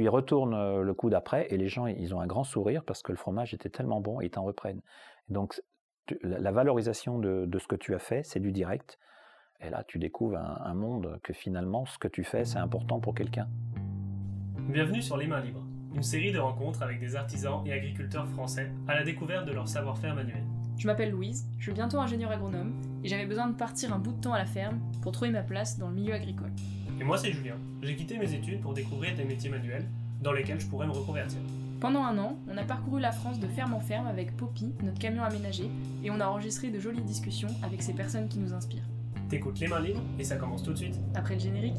tu y retournes euh, le coup d'après et les gens, ils ont un grand sourire parce que le fromage était tellement bon et ils t'en reprennent. Donc, la, valorisation de, ce que tu as fait, c'est du direct. Et là, tu découvres un, monde que finalement, ce que tu fais, c'est important pour quelqu'un. Bienvenue sur Les Mains Libres, une série de rencontres avec des artisans et agriculteurs français à la découverte de leur savoir-faire manuel. Je m'appelle Louise, je suis bientôt ingénieur agronome et j'avais besoin de partir un bout de temps à la ferme pour trouver ma place dans le milieu agricole. Et moi c'est Julien, j'ai quitté mes études pour découvrir des métiers manuels dans lesquels je pourrais me reconvertir. Pendant un an, on a parcouru la France de ferme en ferme avec Poppy, notre camion aménagé, et on a enregistré de jolies discussions avec ces personnes qui nous inspirent. T'écoutes les mains libres et ça commence tout de suite. Après le générique.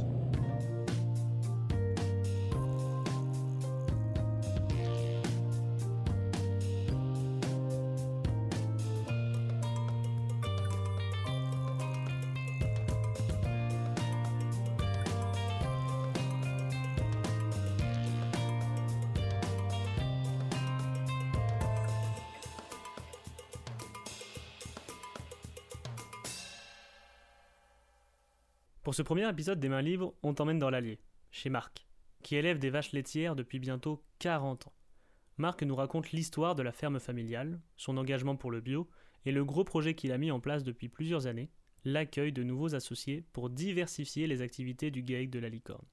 Pour ce premier épisode des Mains Libres, on t'emmène dans l'Allier, chez Marc, qui élève des vaches laitières depuis bientôt 40 ans. Marc nous raconte l'histoire de la ferme familiale, son engagement pour le bio et le gros projet qu'il a mis en place depuis plusieurs années, l'accueil de nouveaux associés pour diversifier les activités du GAEC de la licorne.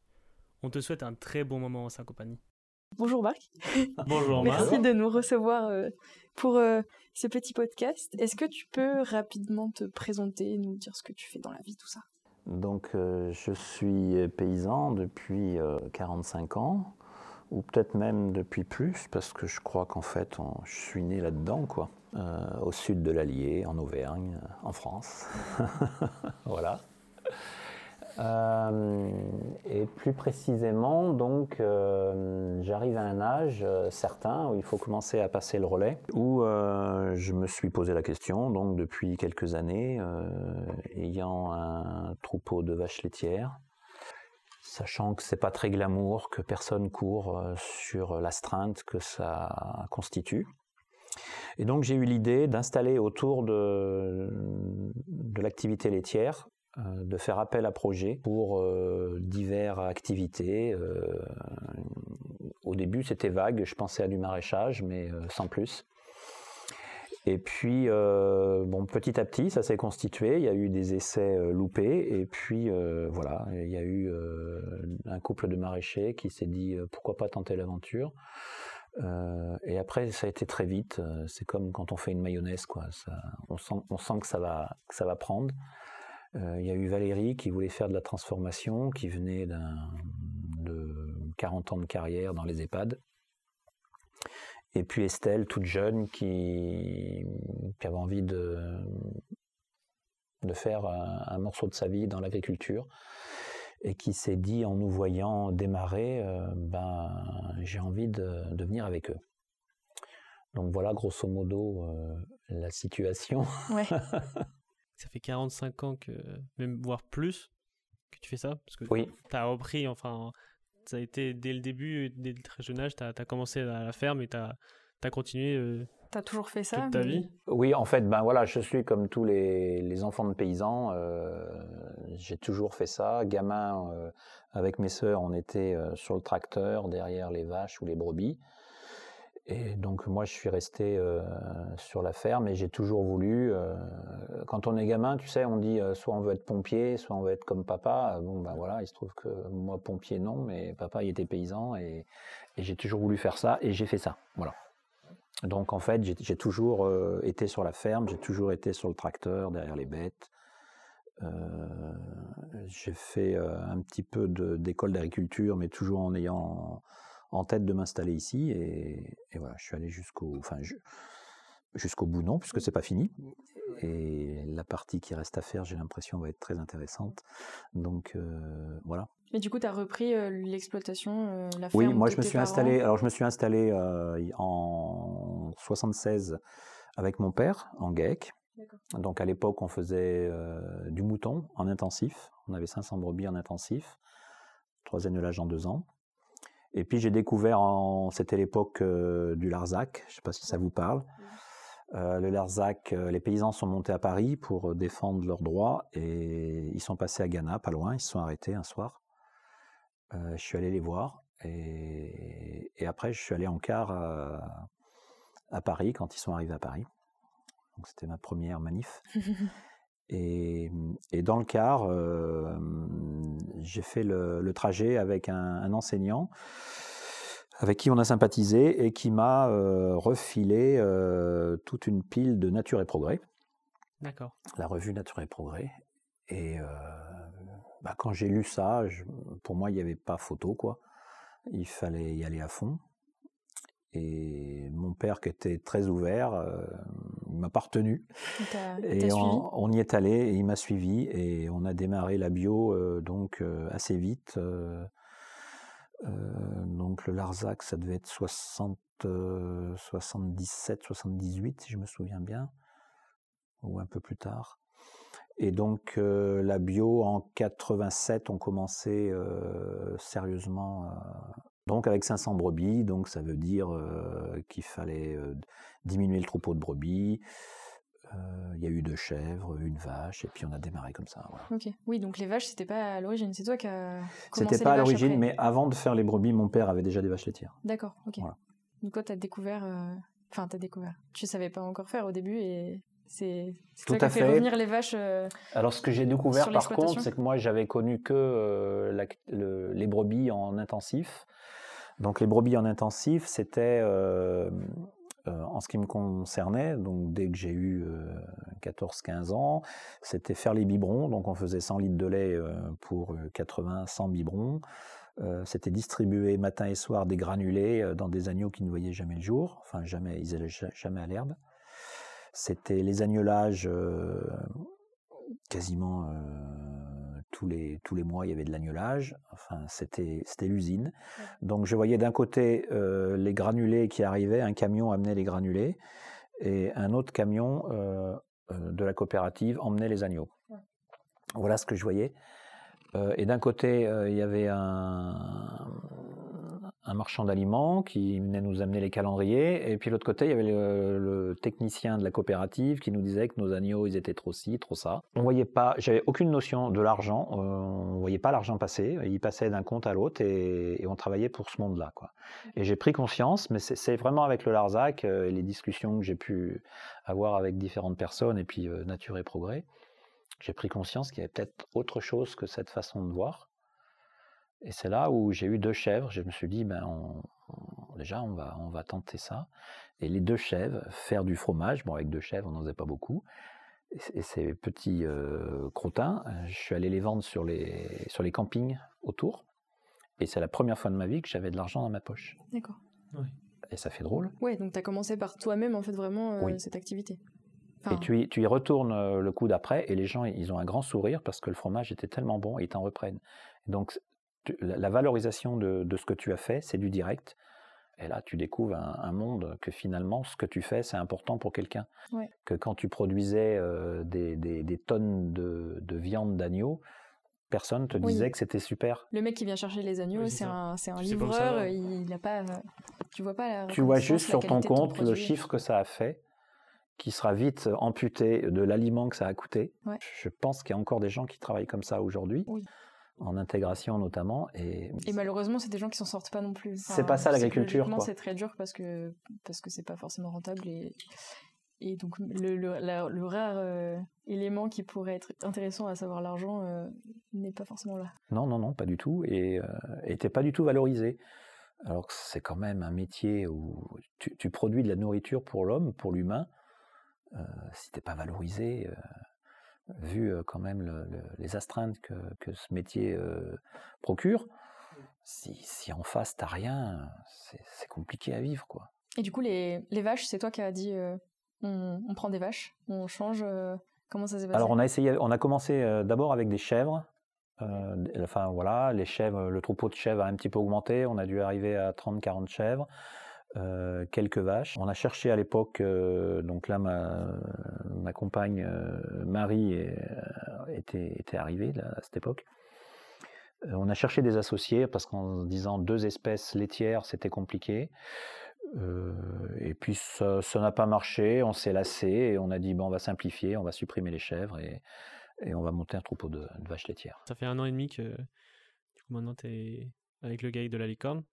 On te souhaite un très bon moment en sa compagnie. Bonjour Marc. Bonjour Marc. Merci de nous recevoir euh, pour euh, ce petit podcast. Est-ce que tu peux rapidement te présenter, nous dire ce que tu fais dans la vie, tout ça? Donc euh, je suis paysan depuis 45 euh, ans, ou peut-être même depuis plus, parce que je crois qu'en fait je suis né là-dedans, quoi. Euh, au sud de l'Allier, en Auvergne, en France. voilà. Euh, et plus précisément, donc, euh, j'arrive à un âge euh, certain où il faut commencer à passer le relais, où je me suis posé la question, donc depuis quelques années, ayant un troupeau de vaches laitières, sachant que c'est pas très glamour, que personne court sur l'astreinte que ça constitue. Et donc j'ai eu l'idée d'installer autour de, l'activité laitière de faire appel à projets pour euh, diverses activités. Euh, au début, c'était vague, je pensais à du maraîchage, mais sans plus. Et puis, bon, petit à petit, ça s'est constitué. Il y a eu des essais loupés. Et puis, voilà, il y a eu un couple de maraîchers qui s'est dit pourquoi pas tenter l'aventure. et après, ça a été très vite. C'est comme quand on fait une mayonnaise, quoi. on, sent, sent que ça va, que ça va prendre. Euh, il y a eu Valérie qui voulait faire de la transformation, qui venait de 40 ans de carrière dans les EHPAD. Et puis Estelle, toute jeune, qui, avait envie de, de faire un, morceau de sa vie dans l'agriculture et qui s'est dit en nous voyant démarrer, euh, ben, j'ai envie de, venir avec eux. Donc voilà grosso modo euh, la situation. Ouais. ça fait 45 ans que, même voire plus, que tu fais ça Parce que oui. tu as repris, enfin, ça a été dès le début, dès le très jeune âge, tu as, commencé à la ferme et tu as, as, continué. Euh, tu as toujours fait ça toute ta vie Oui, en fait, ben voilà, je suis comme tous les, les enfants de paysans. Euh, j'ai toujours fait ça. Gamin, euh, avec mes sœurs, on était sur le tracteur, derrière les vaches ou les brebis. Et donc moi je suis resté euh, sur la ferme et j'ai toujours voulu. Euh, quand on est gamin, tu sais, on dit euh, soit on veut être pompier, soit on veut être comme papa. Bon ben voilà, il se trouve que moi pompier non, mais papa il était paysan et, et j'ai toujours voulu faire ça et j'ai fait ça. Voilà. Donc en fait j'ai toujours été sur la ferme, j'ai toujours été sur le tracteur derrière les bêtes. j'ai fait un petit peu d'école d'agriculture, mais toujours en ayant en tête de m'installer ici et, voilà, je suis allé jusqu'au, enfin, jusqu'au bout non, puisque c'est pas fini. Et la partie qui reste à faire, j'ai l'impression, va être très intéressante. Donc euh, voilà. Et du coup, tu as repris euh, l'exploitation, euh, la ferme Oui, moi je me suis installé. Alors je me suis installé en 76 avec mon père en GAEC. Donc à l'époque, on faisait du mouton en intensif. On avait 500 brebis en intensif, trois l'âge en deux ans. Et puis j'ai découvert, en, c'était l'époque euh, du Larzac, je ne sais pas si ça vous parle. Euh, le Larzac, euh, les paysans sont montés à Paris pour défendre leurs droits et ils sont passés à Ghana, pas loin, ils se sont arrêtés un soir. je suis allé les voir et Et après, je suis allé en car à, Paris, quand ils sont arrivés à Paris. Donc c'était ma première manif. et, dans le car, j'ai fait le, trajet avec un, enseignant avec qui on a sympathisé et qui m'a refilé toute une pile de Nature et Progrès. D'accord. La revue Nature et Progrès. Et bah, quand j'ai lu ça, pour moi, il n'y avait pas photo, quoi. Il fallait y aller à fond. Et mon père, qui était très ouvert, euh, m'a pas retenu. Et on, y est allé et il m'a suivi et on a démarré la bio euh, donc euh, assez vite. Euh, donc le Larzac, ça devait être 60, 77, 78 si je me souviens bien, ou un peu plus tard. Et donc la bio en 87, on commençait sérieusement donc avec 500 brebis, donc ça veut dire qu'il fallait diminuer le troupeau de brebis. Il y a eu deux chèvres, une vache, et puis on a démarré comme ça. Ok. Oui, donc les vaches, c'était pas à l'origine, c'est toi qui as C'était pas à l'origine, mais avant de faire les brebis, mon père avait déjà des vaches laitières. D'accord, ok. Donc toi, tu as découvert. Enfin, tu as découvert. Tu savais pas encore faire au début, et c'est toi qui as fait, revenir les vaches. Alors, ce que j'ai découvert, par contre, c'est que moi, j'avais connu que les brebis en intensif. Donc les brebis en intensif, c'était euh, euh, en ce qui me concernait, dès que j'ai eu 14-15 euh, ans, c'était faire les biberons. Donc on faisait 100 litres de lait pour 80-100 biberons. c'était distribuer matin et soir des granulés dans des agneaux qui ne voyaient jamais le jour, enfin jamais, ils allaient jamais à l'herbe. C'était les agnelages quasiment tous les, tous les mois, il y avait de l'agnelage. Enfin, c'était l'usine. Donc, je voyais d'un côté euh, les granulés qui arrivaient, un camion amenait les granulés, et un autre camion euh, euh, de la coopérative emmenait les agneaux. Voilà ce que je voyais. et d'un côté, il y avait un, un marchand d'aliments qui venait nous amener les calendriers, et puis l'autre côté, il y avait le, technicien de la coopérative qui nous disait que nos agneaux, ils étaient trop ci, trop ça. On voyait pas, j'avais aucune notion de l'argent, euh, on voyait pas l'argent passer, il passait d'un compte à l'autre, et, on travaillait pour ce monde-là, quoi. Et j'ai pris conscience, mais c'est vraiment avec le Larzac euh, et les discussions que j'ai pu avoir avec différentes personnes, et puis euh, Nature et Progrès, j'ai pris conscience qu'il y avait peut-être autre chose que cette façon de voir et c'est là où j'ai eu deux chèvres. Je me suis dit, ben, déjà, on va, on va tenter ça. Et les deux chèvres, faire du fromage. Bon, avec deux chèvres, on n'en faisait pas beaucoup. Et, ces petits euh, crottins, je suis allé les vendre sur les, sur les campings autour. Et c'est la première fois de ma vie que j'avais de l'argent dans ma poche. D'accord. Et ça fait drôle. Oui, donc tu as commencé par toi-même, en fait, vraiment, euh, cette activité. et tu y, tu y retournes euh, le coup d'après, et les gens, ils ont un grand sourire parce que le fromage était tellement bon, et ils t'en reprennent. Donc, la valorisation de, ce que tu as fait, c'est du direct. Et là, tu découvres un, monde que finalement, ce que tu fais, c'est important pour quelqu'un. Que quand tu produisais euh, des, tonnes de, viande d'agneau, personne te disait que c'était super. Le mec qui vient chercher les agneaux, c'est un, livreur, il n'a pas, tu vois pas la Tu vois juste sur ton compte le chiffre que ça a fait, qui sera vite amputé de l'aliment que ça a coûté. Je pense qu'il y a encore des gens qui travaillent comme ça aujourd'hui. Oui en intégration notamment. Et, et malheureusement, c'est des gens qui s'en sortent pas non plus. c'est pas ça l'agriculture. C'est très dur parce que parce que c'est pas forcément rentable et et donc le, le, rare euh, élément qui pourrait être intéressant à savoir l'argent euh, n'est pas forcément là. Non, non, non, pas du tout. Et euh, pas du tout valorisé. Alors que c'est quand même un métier où tu, tu, produis de la nourriture pour l'homme, pour l'humain. Euh, si t'es pas valorisé, vu quand même les astreintes que, ce métier procure, si, en face t'as rien, c'est compliqué à vivre, quoi. Et du coup, les, vaches, c'est toi qui as dit on, prend des vaches, on change. comment ça s'est passé? Alors on a essayé, on a commencé d'abord avec des chèvres. enfin voilà, les chèvres, le troupeau de chèvres a un petit peu augmenté. On a dû arriver à 30-40 chèvres. Euh, quelques vaches. On a cherché à l'époque, euh, donc là ma, compagne euh, Marie était, arrivée à cette époque. on a cherché des associés parce qu'en disant deux espèces laitières c'était compliqué. et puis ça n'a pas marché, on s'est lassé et on a dit bon on va simplifier, on va supprimer les chèvres et, on va monter un troupeau de, vaches laitières. Ça fait un an et demi que maintenant tu es avec le gars de la licorne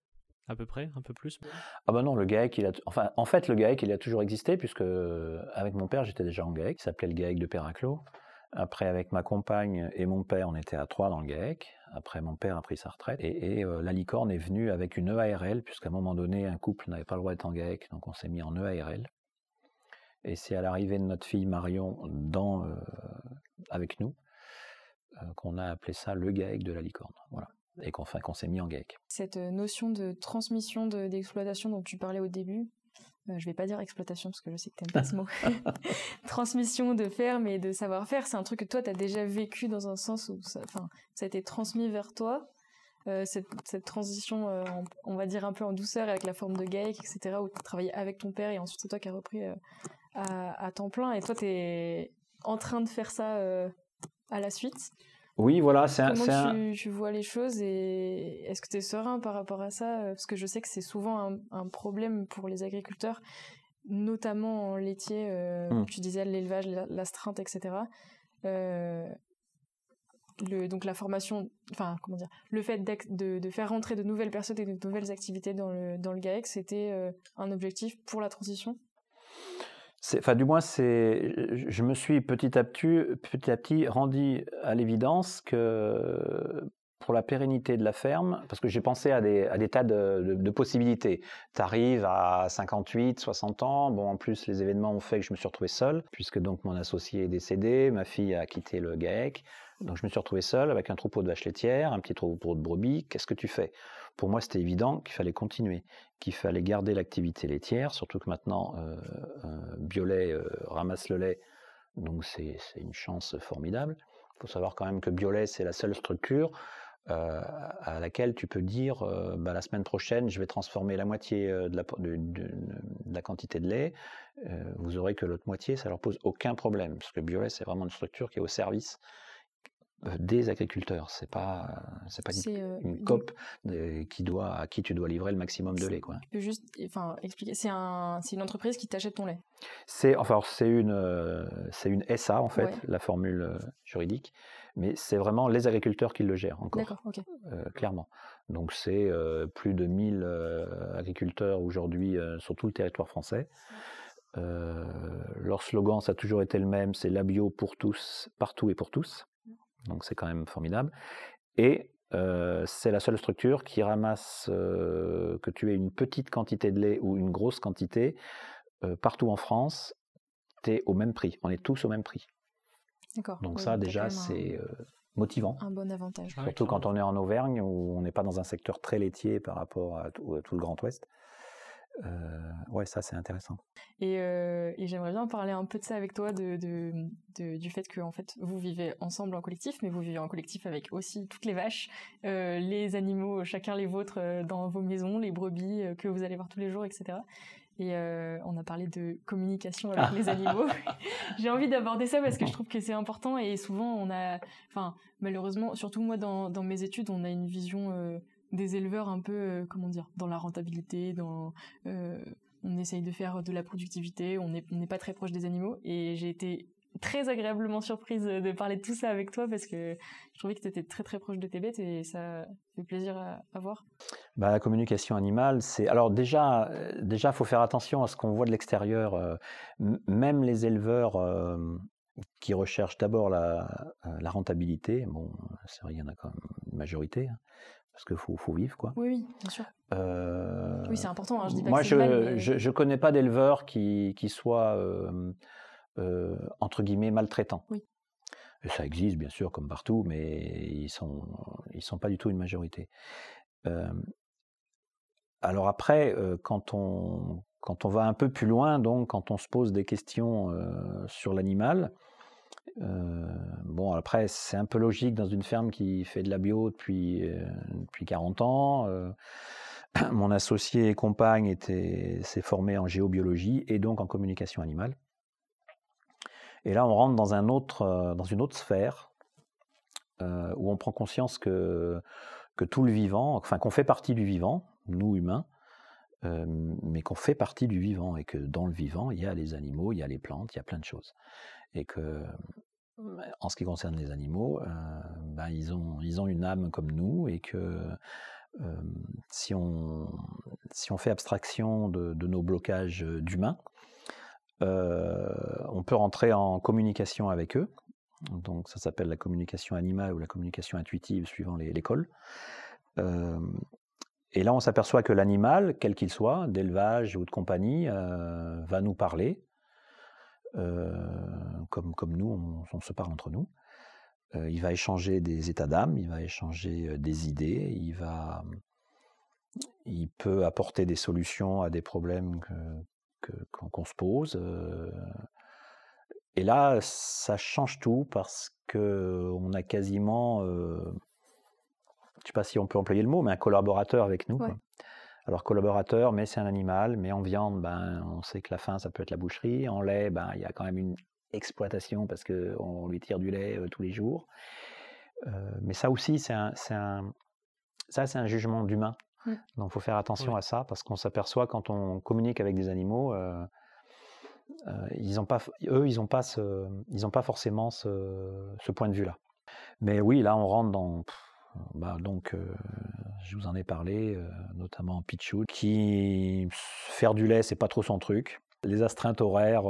à peu près, un peu plus Ah bah non, le GAEC, il a, enfin, en fait, le GAEC, il a toujours existé, puisque avec mon père, j'étais déjà en GAEC, il s'appelait le GAEC de Perraclos. Après, avec ma compagne et mon père, on était à trois dans le GAEC. Après, mon père a pris sa retraite. Et, la licorne est venue avec une EARL, puisqu'à un moment donné, un couple n'avait pas le droit d'être en GAEC, donc on s'est mis en EARL. Et c'est à l'arrivée de notre fille Marion dans, avec nous qu'on a appelé ça le GAEC de la licorne. Voilà et qu'on s'est mis en GAEC. Cette notion de transmission d'exploitation dont tu parlais au début, je euh, je vais pas dire exploitation parce que je sais que tu n'aimes pas ce mot. Transmission de ferme et de savoir-faire, c'est un truc que toi tu as déjà vécu dans un sens où ça, ça a été transmis vers toi. Euh, cette, transition, euh, on va dire un peu en douceur avec la forme de GAEC, etc., où tu travaillé avec ton père et ensuite c'est toi qui as repris à, à, temps plein. Et toi, tu es en train de faire ça à la suite. Oui, voilà, c'est un. Comment tu, vois les choses et est-ce que tu es serein par rapport à ça? Parce que je sais que c'est souvent un, problème pour les agriculteurs, notamment en laitier. Euh, mmh. Tu disais l'élevage, l'astreinte, etc. Euh, le, donc la formation, enfin comment dire, le fait de, de, faire rentrer de nouvelles personnes et de nouvelles activités dans le, dans le GAEC, c'était euh, un objectif pour la transition? Enfin, du moins, c'est, je me suis petit à petit, petit à petit rendu à l'évidence que pour la pérennité de la ferme, parce que j'ai pensé à des, tas de, de, possibilités. Tu arrives à 58, 60 ans, bon, en plus, les événements ont fait que je me suis retrouvé seul, puisque donc mon associé est décédé, ma fille a quitté le GAEC, donc je me suis retrouvé seul avec un troupeau de vaches laitières, un petit troupeau de brebis. Qu'est-ce que tu fais? Pour moi, c'était évident qu'il fallait continuer, qu'il fallait garder l'activité laitière, surtout que maintenant, euh, Biolay euh, ramasse le lait, donc c'est une chance formidable. Il faut savoir quand même que Biolay, c'est la seule structure euh, à laquelle tu peux dire euh, bah, la semaine prochaine, je vais transformer la moitié de la, quantité de lait. vous aurez que l'autre moitié, ça leur pose aucun problème, parce que Biolay, c'est vraiment une structure qui est au service des agriculteurs. C'est pas c'est pas une, euh, COP qui doit à qui tu dois livrer le maximum de lait quoi. Tu peux juste enfin expliquer c'est un c'est une entreprise qui t'achète ton lait. C'est enfin c'est une euh, c'est une SA en fait la formule euh, juridique mais c'est vraiment les agriculteurs qui le gèrent encore. D'accord, OK. clairement. Donc c'est plus de 1000 agriculteurs aujourd'hui sur tout le territoire français. leur slogan, ça a toujours été le même, c'est la bio pour tous, partout et pour tous donc c'est quand même formidable. Et c'est la seule structure qui ramasse, que tu aies une petite quantité de lait ou une grosse quantité, partout en France, tu es au même prix. On est tous au même prix. D'accord. Donc ça, déjà, c'est motivant. Un bon avantage. Surtout quand on est en Auvergne, où on n'est pas dans un secteur très laitier par rapport à tout le Grand Ouest. Euh, ouais, ça c'est intéressant. Euh, et, j'aimerais bien parler un peu de ça avec toi, de, du fait que en fait vous vivez ensemble en collectif, mais vous vivez en collectif avec aussi toutes les vaches, euh, les animaux, chacun les vôtres dans vos maisons, les brebis que vous allez voir tous les jours, etc. Et on a parlé de communication avec les animaux. J'ai envie d'aborder ça parce que je trouve que c'est important et souvent on a, enfin malheureusement, surtout moi dans, dans mes études, on a une vision des éleveurs un peu, euh, comment dire, dans la rentabilité, euh, on essaye de faire de la productivité, on n'est pas très proche des animaux. Et j'ai été très agréablement surprise de parler de tout ça avec toi parce que je trouvais que tu étais très très proche de tes bêtes et ça fait plaisir à, voir. Bah, la communication animale, c'est alors déjà déjà faut faire attention à ce qu'on voit de l'extérieur. Euh, même les éleveurs qui recherchent d'abord la, rentabilité, bon il y en a quand même une majorité. Parce qu'il faut, faut, vivre, quoi. Oui, oui, bien sûr. Euh, oui, c'est important. Hein, je dis pas moi, que je, je connais pas d'éleveurs qui, qui soient euh, euh, entre guillemets maltraitants. Oui. Et ça existe bien sûr comme partout, mais ils sont ils sont pas du tout une majorité. alors après, quand on quand on va un peu plus loin, donc quand on se pose des questions sur l'animal, bon, après, c'est un peu logique dans une ferme qui fait de la bio depuis, euh, depuis 40 ans. Euh, mon associé et compagne s'est formé en géobiologie et donc en communication animale. Et là, on rentre dans, un autre, dans une autre sphère où on prend conscience que, que tout le vivant, enfin qu'on fait partie du vivant, nous humains, mais qu'on fait partie du vivant et que dans le vivant, il y a les animaux, il y a les plantes, il y a plein de choses. Et que en ce qui concerne les animaux, ben, ils, ont, ils ont une âme comme nous et que si, on, si on fait abstraction de, de nos blocages d'humains, on peut rentrer en communication avec eux. Donc ça s'appelle la communication animale ou la communication intuitive suivant l'école. et là, on s'aperçoit que l'animal, quel qu'il soit, d'élevage ou de compagnie, va nous parler, comme, comme nous, on, se parle entre nous. il va échanger des états d'âme, il va échanger des idées, il peut apporter des solutions à des problèmes qu'on se pose. Et là, ça change tout parce que on a quasiment, euh, je ne sais pas si on peut employer le mot, mais un collaborateur avec nous. Alors collaborateur, mais c'est un animal, mais en viande, ben, on sait que la fin, ça peut être la boucherie. En lait, ben, il y a quand même une exploitation parce qu'on lui tire du lait tous les jours. mais ça aussi, c'est un, un, ça, c'est un jugement d'humain. Mmh. Donc, il faut faire attention à ça parce qu'on s'aperçoit quand on communique avec des animaux, ils ont pas, eux, ils n'ont pas, ce, ils ont pas forcément ce, ce point de vue-là. Mais oui, là, on rentre dans. Bah, donc, je vous en ai parlé, notamment Pichou, qui faire du lait, c'est pas trop son truc. Les astreintes horaires,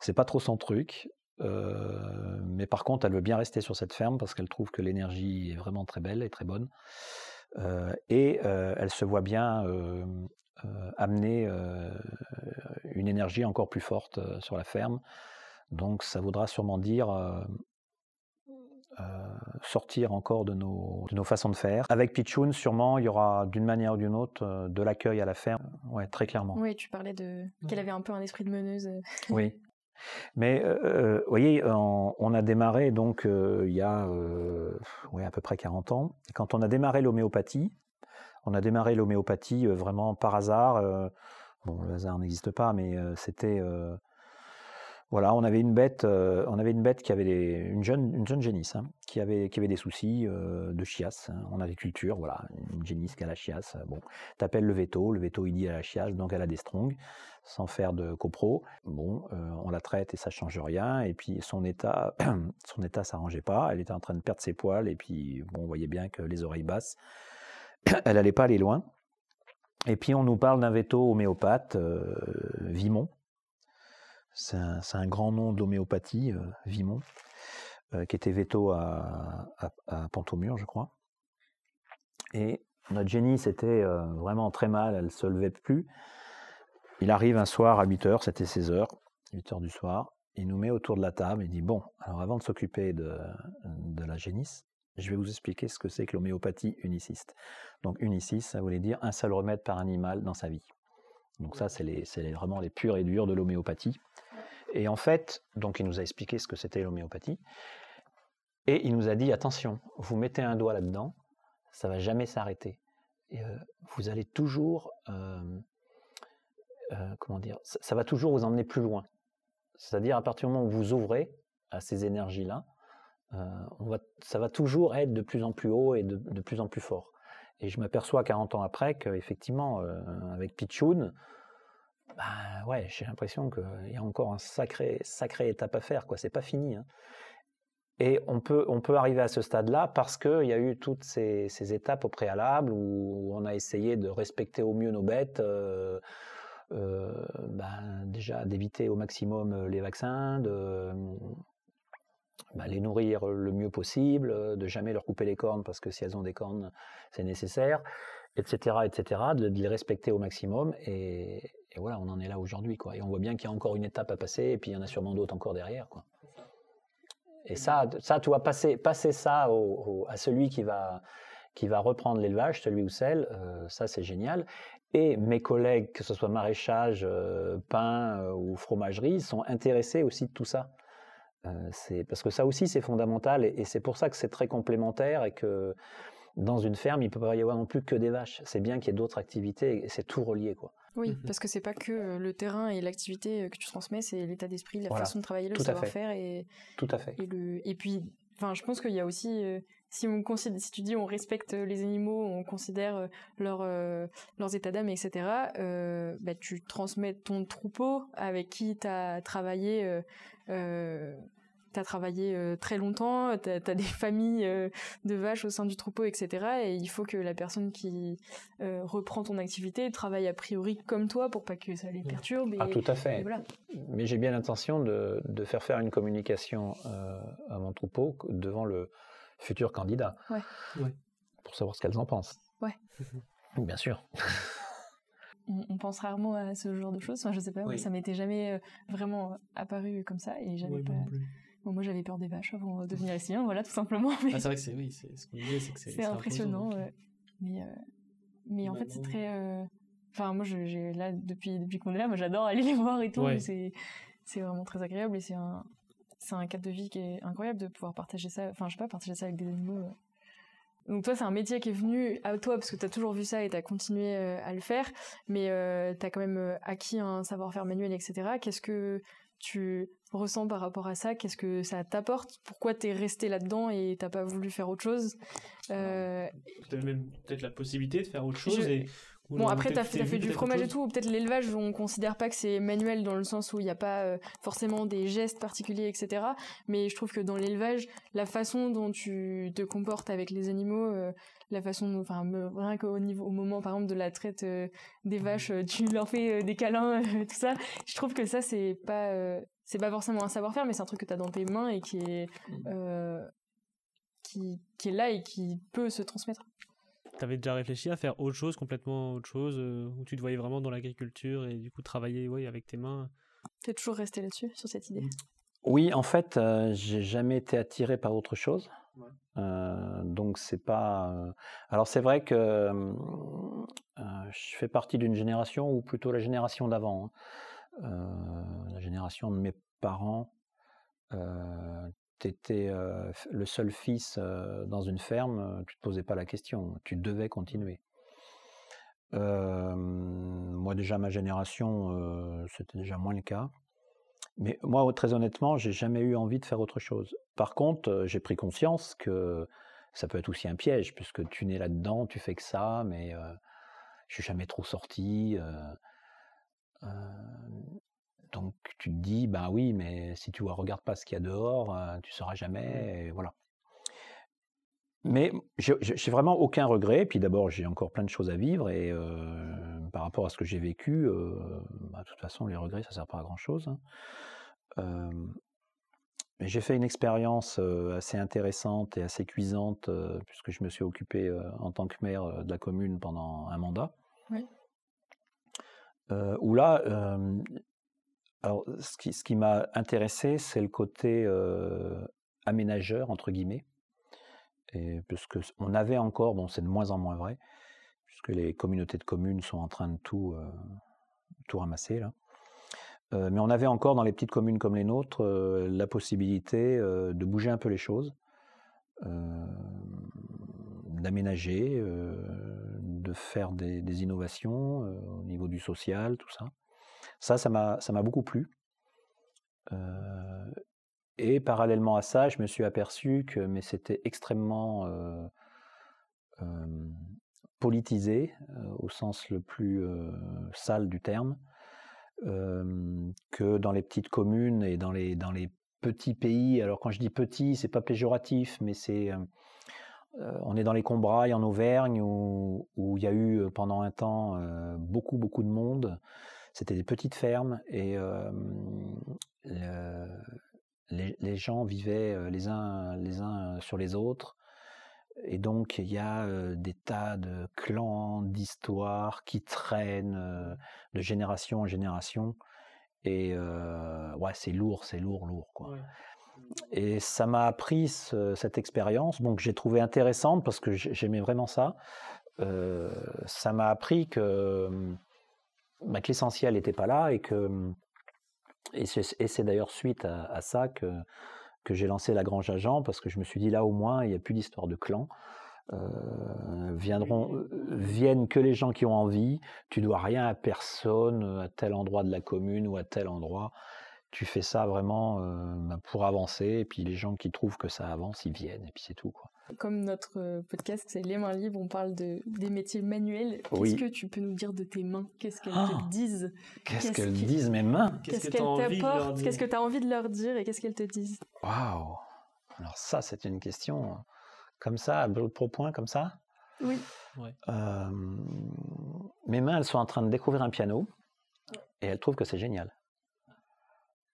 c'est pas trop son truc. mais par contre, elle veut bien rester sur cette ferme parce qu'elle trouve que l'énergie est vraiment très belle et très bonne. et elle se voit bien amener une énergie encore plus forte sur la ferme. Donc ça voudra sûrement dire sortir encore de nos, de nos, façons de faire. Avec Pichoun, sûrement, il y aura d'une manière ou d'une autre de l'accueil à la ferme, ouais, très clairement. Oui, tu parlais de qu'elle avait un peu un esprit de meneuse. oui. Mais vous voyez, on, a démarré donc il y a ouais, à peu près 40 ans. quand on a démarré l'homéopathie, on a démarré l'homéopathie vraiment par hasard. Bon, le hasard n'existe pas, mais c'était voilà, on avait une bête, on avait une bête qui avait une jeune, une jeune génisse, hein, qui avait, qui avait des soucis de chiasse hein, en agriculture. Voilà, une génisse qui a la chiasse. Bon, t'appelles le veto, le veto il dit à la chiasse, donc elle a des strongs, sans faire de copro. Bon, on la traite et ça change rien. Et puis son état, son état s'arrangeait pas. Elle était en train de perdre ses poils et puis bon, on voyait bien que les oreilles basses, elle allait pas aller loin. Et puis on nous parle d'un veto homéopathe, euh, Vimon. C'est un, grand nom d'homéopathie, euh, Vimon, euh, qui était veto à, Pantomure, je crois. Et notre génie, c'était vraiment très mal, elle ne se levait plus. Il arrive un soir à 8 heures, c'était 16 heures, 8 heures du soir, il nous met autour de la table, il dit Bon, alors avant de s'occuper de, de la génisse, je vais vous expliquer ce que c'est que l'homéopathie uniciste. Donc uniciste, ça voulait dire un seul remède par animal dans sa vie. Donc ça, c'est vraiment les purs et durs de l'homéopathie. Et en fait, donc il nous a expliqué ce que c'était l'homéopathie. Et il nous a dit, attention, vous mettez un doigt là-dedans, ça va jamais s'arrêter. Euh, vous allez toujours, euh, euh, comment dire, ça, va toujours vous emmener plus loin. C'est-à-dire à partir du moment où vous ouvrez à ces énergies-là, ça va toujours être de plus en plus haut et de, de plus en plus fort. Et je m'aperçois 40 ans après qu'effectivement, euh, avec Pichoun, bah ouais, j'ai l'impression qu'il y a encore un sacré, sacré étape à faire, quoi. C'est pas fini. Hein. Et on peut, on peut arriver à ce stade-là parce qu'il y a eu toutes ces, étapes au préalable où on a essayé de respecter au mieux nos bêtes, euh, euh, ben, déjà d'éviter au maximum les vaccins, de, bah, les nourrir le mieux possible, euh, de jamais leur couper les cornes parce que si elles ont des cornes, c'est nécessaire, etc., etc., de, les respecter au maximum. Et, voilà, on en est là aujourd'hui, quoi. Et on voit bien qu'il y a encore une étape à passer, et puis il y en a sûrement d'autres encore derrière, quoi. Et ça, ça, tu vois, passer, passer ça à celui qui va, qui va reprendre l'élevage, celui ou celle, euh, ça c'est génial. Et mes collègues, que ce soit maraîchage, euh, pain ou fromagerie, sont intéressés aussi de tout ça. Euh, c'est parce que ça aussi c'est fondamental et, c'est pour ça que c'est très complémentaire et que dans une ferme il peut pas y avoir non plus que des vaches. C'est bien qu'il y ait d'autres activités et c'est tout relié quoi. Oui, mmh parce que c'est pas que euh, le terrain et l'activité euh, que tu transmets, c'est l'état d'esprit, la façon de travailler, le savoir-faire et tout à fait. Et, le, et puis, enfin, je pense qu'il y a aussi si on considère, si tu dis on respecte les animaux, on considère leur, leurs états d'âme, etc. bah, tu transmets ton troupeau avec qui tu as travaillé tu as travaillé très longtemps, tu as, des familles de vaches au sein du troupeau, etc. Et il faut que la personne qui reprend ton activité travaille a priori comme toi pour pas que ça les perturbe. ah, tout à fait. Mais j'ai bien l'intention de, de, faire faire une communication à mon troupeau devant le futur candidat. Pour savoir ce qu'elles en pensent. Ouais. Bien sûr. on, pense rarement à ce genre de choses. Enfin, je sais pas, ça m'était jamais euh, vraiment apparu comme ça et j'avais pas. Moi, j'avais peur des vaches avant de venir ici, hein, voilà, tout simplement. Ah, c'est vrai que c'est oui, c'est ce qu'on disait, c'est que c'est impressionnant. Mais, euh, mais en fait, c'est très. Euh, enfin, moi, j'ai là depuis depuis qu'on est là, moi, j'adore aller les voir et tout. C'est c'est vraiment très agréable et c'est un c'est un cadre de vie qui est incroyable de pouvoir partager ça. Enfin, je sais pas, partager ça avec des animaux donc toi, c'est un métier qui est venu à toi parce que tu as toujours vu ça et tu as continué euh, à le faire, mais euh, tu as quand même euh, acquis un savoir-faire manuel, etc. Qu'est-ce que tu ressens par rapport à ça? Qu'est-ce que ça t'apporte? Pourquoi tu es resté là-dedans et t'as pas voulu faire autre chose? Euh... Peut-être même peut-être la possibilité de faire autre chose et Bon, après, t'as fait, as fait du fromage et tout, peut-être l'élevage, on considère pas que c'est manuel dans le sens où il n'y a pas euh, forcément des gestes particuliers, etc. Mais je trouve que dans l'élevage, la façon dont tu te comportes avec les animaux, euh, la façon, enfin, rien qu'au niveau, au moment, par exemple, de la traite euh, des vaches, tu leur fais des câlins, tout ça. Je trouve que ça, c'est pas, c'est pas forcément un savoir-faire, mais c'est un truc que t'as dans tes mains et qui est, qui, qui est là et qui peut se transmettre. T'avais déjà réfléchi à faire autre chose, complètement autre chose, euh, où tu te voyais vraiment dans l'agriculture et du coup travailler ouais, avec tes mains? T'es toujours resté là-dessus, sur cette idée? Oui, en fait, euh, j'ai jamais été attiré par autre chose. Euh, donc c'est pas. Alors c'est vrai que je fais partie d'une génération ou plutôt la génération d'avant, hein. la génération de mes parents tu étais le seul fils dans une ferme, tu te posais pas la question, tu devais continuer. moi déjà ma génération, c'était déjà moins le cas. Mais moi, très honnêtement, j'ai jamais eu envie de faire autre chose. Par contre, j'ai pris conscience que ça peut être aussi un piège, puisque tu nais là-dedans, tu fais que ça, mais je suis jamais trop sorti. Donc tu te dis, bah oui, mais si tu ne regardes pas ce qu'il y a dehors, euh, tu ne sauras jamais, voilà. Mais j'ai vraiment aucun regret. Puis d'abord, j'ai encore plein de choses à vivre et euh, par rapport à ce que j'ai vécu, euh, bah, de toute façon, les regrets, ça ne sert pas à grand chose. Hein. mais j'ai fait une expérience assez intéressante et assez cuisante puisque je me suis occupé en tant que maire de la commune pendant un mandat. Oui. où là, alors, ce qui, m'a intéressé, c'est le côté aménageur, entre guillemets. Et puisque on avait encore, bon, c'est de moins en moins vrai, puisque les communautés de communes sont en train de tout, tout ramasser, là. Mais on avait encore dans les petites communes comme les nôtres la possibilité de bouger un peu les choses, d'aménager, de faire des innovations au niveau du social, tout ça. Ça, ça m'a beaucoup plu. et parallèlement à ça, je me suis aperçu que c'était extrêmement politisé au sens le plus sale du terme, que dans les petites communes et dans les, petits pays. Alors quand je dis petit, c'est pas péjoratif, mais c'est on est dans les Combrailles en Auvergne où, il y a eu pendant un temps beaucoup beaucoup de monde c'était des petites fermes et les, gens vivaient les uns, les uns sur les autres. Et donc, il y a des tas de clans, d'histoires qui traînent de génération en génération. Et ouais, c'est lourd, c'est lourd, lourd. Quoi. Et ça m'a appris cette expérience, donc j'ai trouvé intéressante parce que j'aimais vraiment ça. ça m'a appris que bah, que l'essentiel n'était pas là et que et c'est d'ailleurs suite à, ça que, que j'ai lancé la Grange Agent parce que je me suis dit là au moins il n'y a plus d'histoire de clan. Euh, viendront, euh, viennent que les gens qui ont envie. Tu dois rien à personne à tel endroit de la commune ou à tel endroit. Tu fais ça vraiment euh, bah, pour avancer et puis les gens qui trouvent que ça avance, ils viennent et puis c'est tout quoi. Comme notre euh, podcast, c'est Les mains libres, on parle de, des métiers manuels. Oui. Qu'est-ce que tu peux nous dire de tes mains? Qu'est-ce qu'elles Ah. te disent? Qu'est-ce qu'elles disent mes mains? Qu'est-ce que qu'elles t'apportent? Qu'est-ce que tu as envie de leur dire et qu'est-ce qu'elles te disent? Waouh Alors ça, c'est une question euh, comme ça, à brûle pour point, comme ça? Oui. Euh, mes mains, elles sont en train de découvrir un piano et elles trouvent que c'est génial.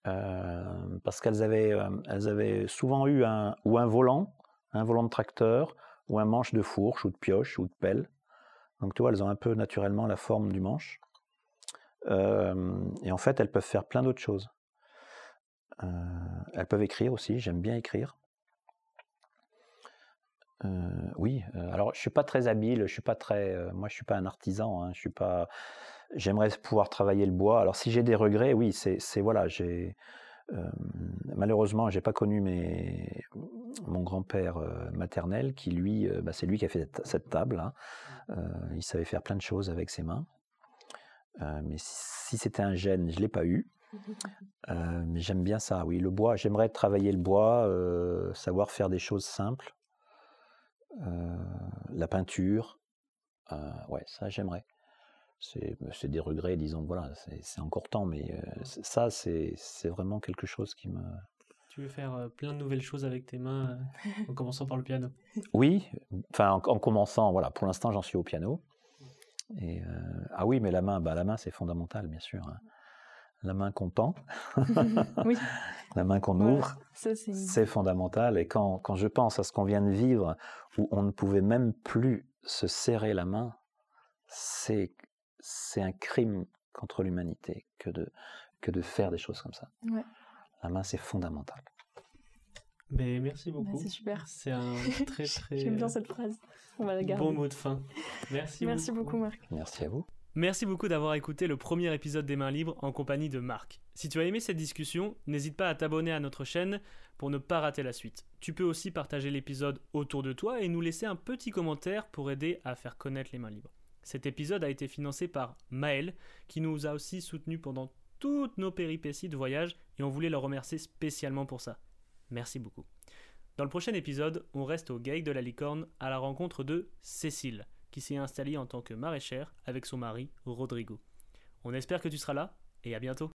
Euh, parce qu'elles avaient, euh, elles avaient souvent eu un, ou un volant, un volant de tracteur, ou un manche de fourche, ou de pioche, ou de pelle. Donc tu vois, elles ont un peu naturellement la forme du manche. Euh, et en fait, elles peuvent faire plein d'autres choses. Euh, elles peuvent écrire aussi, j'aime bien écrire. Euh, oui, alors je suis pas très habile, je suis pas très, moi je suis pas un artisan, hein, je suis pas, j'aimerais pouvoir travailler le bois. Alors si j'ai des regrets, oui, c'est, voilà, j'ai malheureusement j'ai pas connu mes, mon grand-père euh, maternel qui lui, euh, bah, c'est lui qui a fait cette, table. hein. Euh, il savait faire plein de choses avec ses mains, Euh, mais si, c'était un gène, je l'ai pas eu. Euh, mais j'aime bien ça, oui, le bois. J'aimerais travailler le bois, savoir faire des choses simples. La peinture, ouais, ça j'aimerais. C'est des regrets, disons, voilà, c'est encore temps, mais c'est- ça c'est vraiment quelque chose qui me. Tu veux faire euh, plein de nouvelles choses avec tes mains, euh, en commençant par le piano? Oui, enfin en, en commençant, voilà, pour l'instant j'en suis au piano. Et euh, ah oui, mais la main, bah la main c'est fondamental, bien sûr. hein. La main qu'on tend, Oui. la main qu'on ouvre, c'est. Fondamental. Et quand, quand je pense à ce qu'on vient de vivre, où on ne pouvait même plus se serrer la main, c'est, c'est un crime contre l'humanité que de, que de faire des choses comme ça. Ouais. La main, c'est fondamental. Mais merci beaucoup. Bah, c'est super. C'est un très très J'aime bien euh, cette phrase. On va la garder. bon mot de fin. Merci, Merci beaucoup, Marc. Merci à vous. Merci beaucoup d'avoir écouté le premier épisode des Mains Libres en compagnie de Marc. Si tu as aimé cette discussion, n'hésite pas à t'abonner à notre chaîne pour ne pas rater la suite. Tu peux aussi partager l'épisode autour de toi et nous laisser un petit commentaire pour aider à faire connaître les Mains Libres. Cet épisode a été financé par Maël, qui nous a aussi soutenus pendant toutes nos péripéties de voyage et on voulait le remercier spécialement pour ça. Merci beaucoup. Dans le prochain épisode, on reste au GAIC de la Licorne à la rencontre de Cécile, qui s'est installée en tant que maraîchère avec son mari Rodrigo. On espère que tu seras là et à bientôt.